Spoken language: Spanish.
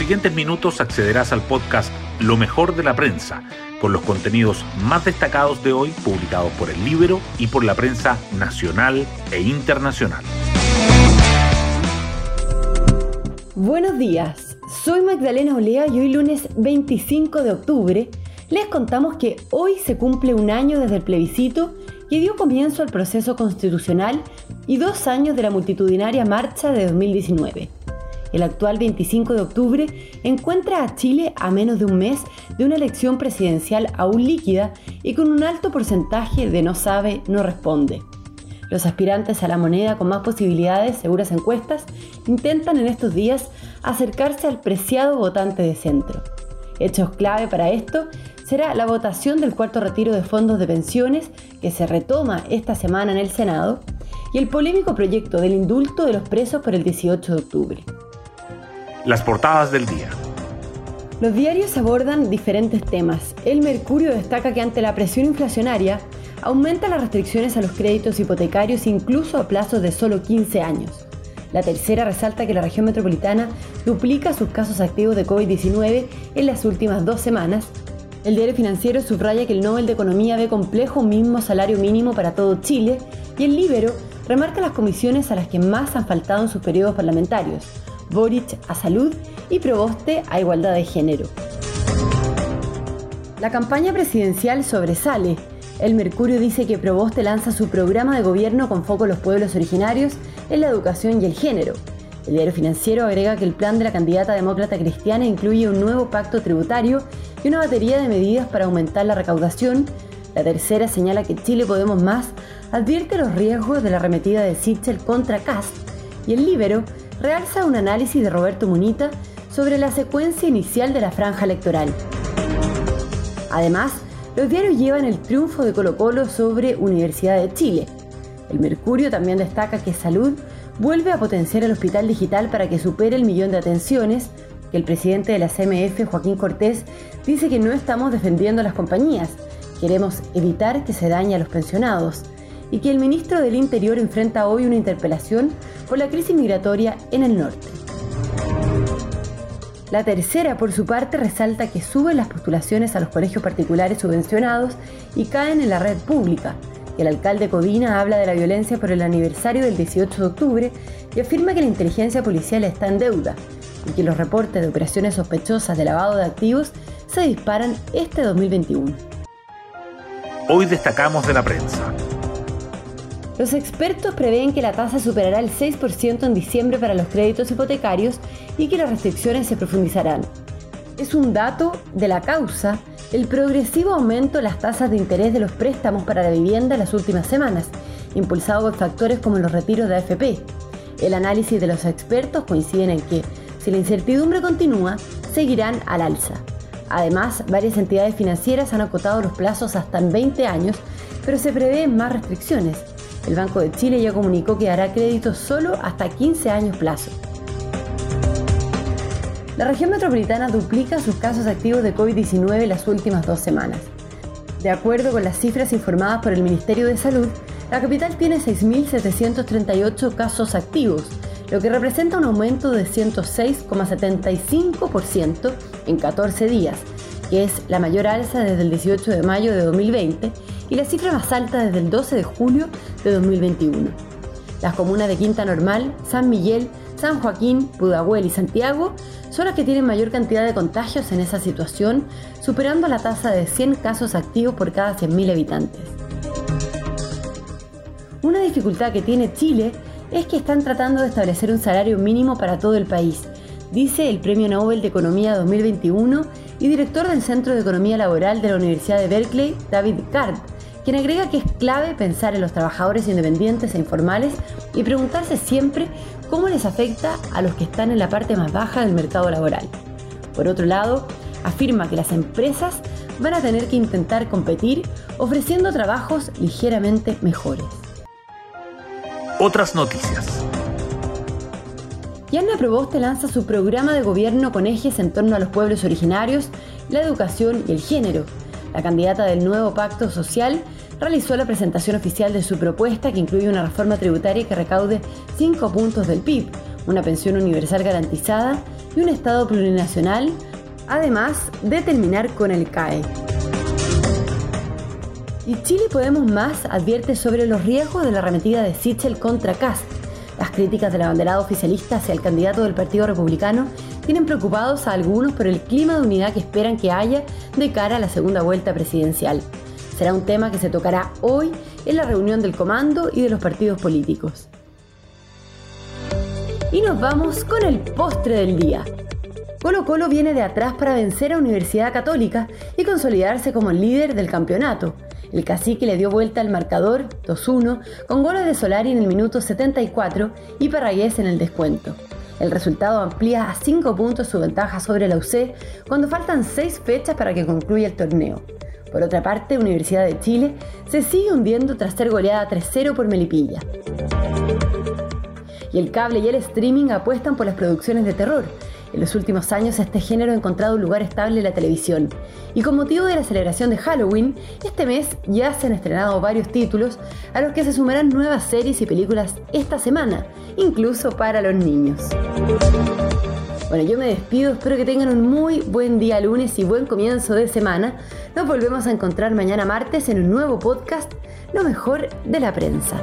siguientes minutos accederás al podcast Lo mejor de la prensa, con los contenidos más destacados de hoy publicados por el Libro y por la prensa nacional e internacional. Buenos días, soy Magdalena Olea y hoy lunes 25 de octubre les contamos que hoy se cumple un año desde el plebiscito que dio comienzo al proceso constitucional y dos años de la multitudinaria marcha de 2019. El actual 25 de octubre encuentra a Chile a menos de un mes de una elección presidencial aún líquida y con un alto porcentaje de no sabe, no responde. Los aspirantes a la moneda con más posibilidades, seguras encuestas, intentan en estos días acercarse al preciado votante de centro. Hechos clave para esto será la votación del cuarto retiro de fondos de pensiones que se retoma esta semana en el Senado y el polémico proyecto del indulto de los presos por el 18 de octubre. Las portadas del día. Los diarios abordan diferentes temas. El Mercurio destaca que ante la presión inflacionaria aumenta las restricciones a los créditos hipotecarios incluso a plazos de solo 15 años. La tercera resalta que la región metropolitana duplica sus casos activos de COVID-19 en las últimas dos semanas el diario financiero subraya que el Nobel de Economía ve complejo mismo salario mínimo para todo Chile y el Libero remarca las comisiones a las que más han faltado en sus periodos parlamentarios, Boric a salud y Proboste a igualdad de género. La campaña presidencial sobresale. El Mercurio dice que Proboste lanza su programa de gobierno con foco en los pueblos originarios, en la educación y el género. El diario financiero agrega que el plan de la candidata demócrata cristiana incluye un nuevo pacto tributario y una batería de medidas para aumentar la recaudación. La tercera señala que Chile Podemos Más advierte los riesgos de la arremetida de Sichel contra Cast y el Libero realza un análisis de Roberto Munita sobre la secuencia inicial de la franja electoral. Además, los diarios llevan el triunfo de Colo Colo sobre Universidad de Chile. El Mercurio también destaca que Salud vuelve a potenciar el hospital digital para que supere el millón de atenciones, que el presidente de la CMF, Joaquín Cortés, dice que no estamos defendiendo a las compañías, queremos evitar que se dañe a los pensionados, y que el ministro del Interior enfrenta hoy una interpelación por la crisis migratoria en el norte. La tercera, por su parte, resalta que suben las postulaciones a los colegios particulares subvencionados y caen en la red pública. El alcalde Codina habla de la violencia por el aniversario del 18 de octubre y afirma que la inteligencia policial está en deuda y que los reportes de operaciones sospechosas de lavado de activos se disparan este 2021. Hoy destacamos de la prensa. Los expertos prevén que la tasa superará el 6% en diciembre para los créditos hipotecarios y que las restricciones se profundizarán. Es un dato de la causa el progresivo aumento de las tasas de interés de los préstamos para la vivienda en las últimas semanas, impulsado por factores como los retiros de AFP. El análisis de los expertos coincide en que si la incertidumbre continúa, seguirán al alza. Además, varias entidades financieras han acotado los plazos hasta en 20 años, pero se prevén más restricciones. El Banco de Chile ya comunicó que hará créditos solo hasta 15 años plazo. La región metropolitana duplica sus casos activos de COVID-19 las últimas dos semanas. De acuerdo con las cifras informadas por el Ministerio de Salud, la capital tiene 6.738 casos activos, lo que representa un aumento de 106,75% en 14 días, que es la mayor alza desde el 18 de mayo de 2020 y la cifra más alta desde el 12 de julio de 2021. Las comunas de Quinta Normal, San Miguel, San Joaquín, Pudahuel y Santiago son las que tienen mayor cantidad de contagios en esa situación, superando la tasa de 100 casos activos por cada 100.000 habitantes. Una dificultad que tiene Chile es que están tratando de establecer un salario mínimo para todo el país, dice el Premio Nobel de Economía 2021 y director del Centro de Economía Laboral de la Universidad de Berkeley, David Card, quien agrega que es clave pensar en los trabajadores independientes e informales y preguntarse siempre cómo les afecta a los que están en la parte más baja del mercado laboral. Por otro lado, afirma que las empresas van a tener que intentar competir ofreciendo trabajos ligeramente mejores. Otras noticias. Yanna Proboste lanza su programa de gobierno con ejes en torno a los pueblos originarios, la educación y el género. La candidata del nuevo pacto social realizó la presentación oficial de su propuesta que incluye una reforma tributaria que recaude 5 puntos del PIB, una pensión universal garantizada y un Estado plurinacional, además de terminar con el CAE. Y Chile Podemos Más advierte sobre los riesgos de la arremetida de Sichel contra Cast. Las críticas de la banderada oficialista hacia el candidato del Partido Republicano tienen preocupados a algunos por el clima de unidad que esperan que haya de cara a la segunda vuelta presidencial. Será un tema que se tocará hoy en la reunión del comando y de los partidos políticos. Y nos vamos con el postre del día. Colo Colo viene de atrás para vencer a Universidad Católica y consolidarse como el líder del campeonato. El cacique le dio vuelta al marcador 2-1 con goles de Solari en el minuto 74 y Parragués en el descuento. El resultado amplía a 5 puntos su ventaja sobre la UC cuando faltan 6 fechas para que concluya el torneo. Por otra parte, Universidad de Chile se sigue hundiendo tras ser goleada 3-0 por Melipilla. Y el cable y el streaming apuestan por las producciones de terror, en los últimos años este género ha encontrado un lugar estable en la televisión y con motivo de la celebración de Halloween, este mes ya se han estrenado varios títulos a los que se sumarán nuevas series y películas esta semana, incluso para los niños. Bueno, yo me despido, espero que tengan un muy buen día lunes y buen comienzo de semana. Nos volvemos a encontrar mañana martes en un nuevo podcast, Lo mejor de la prensa.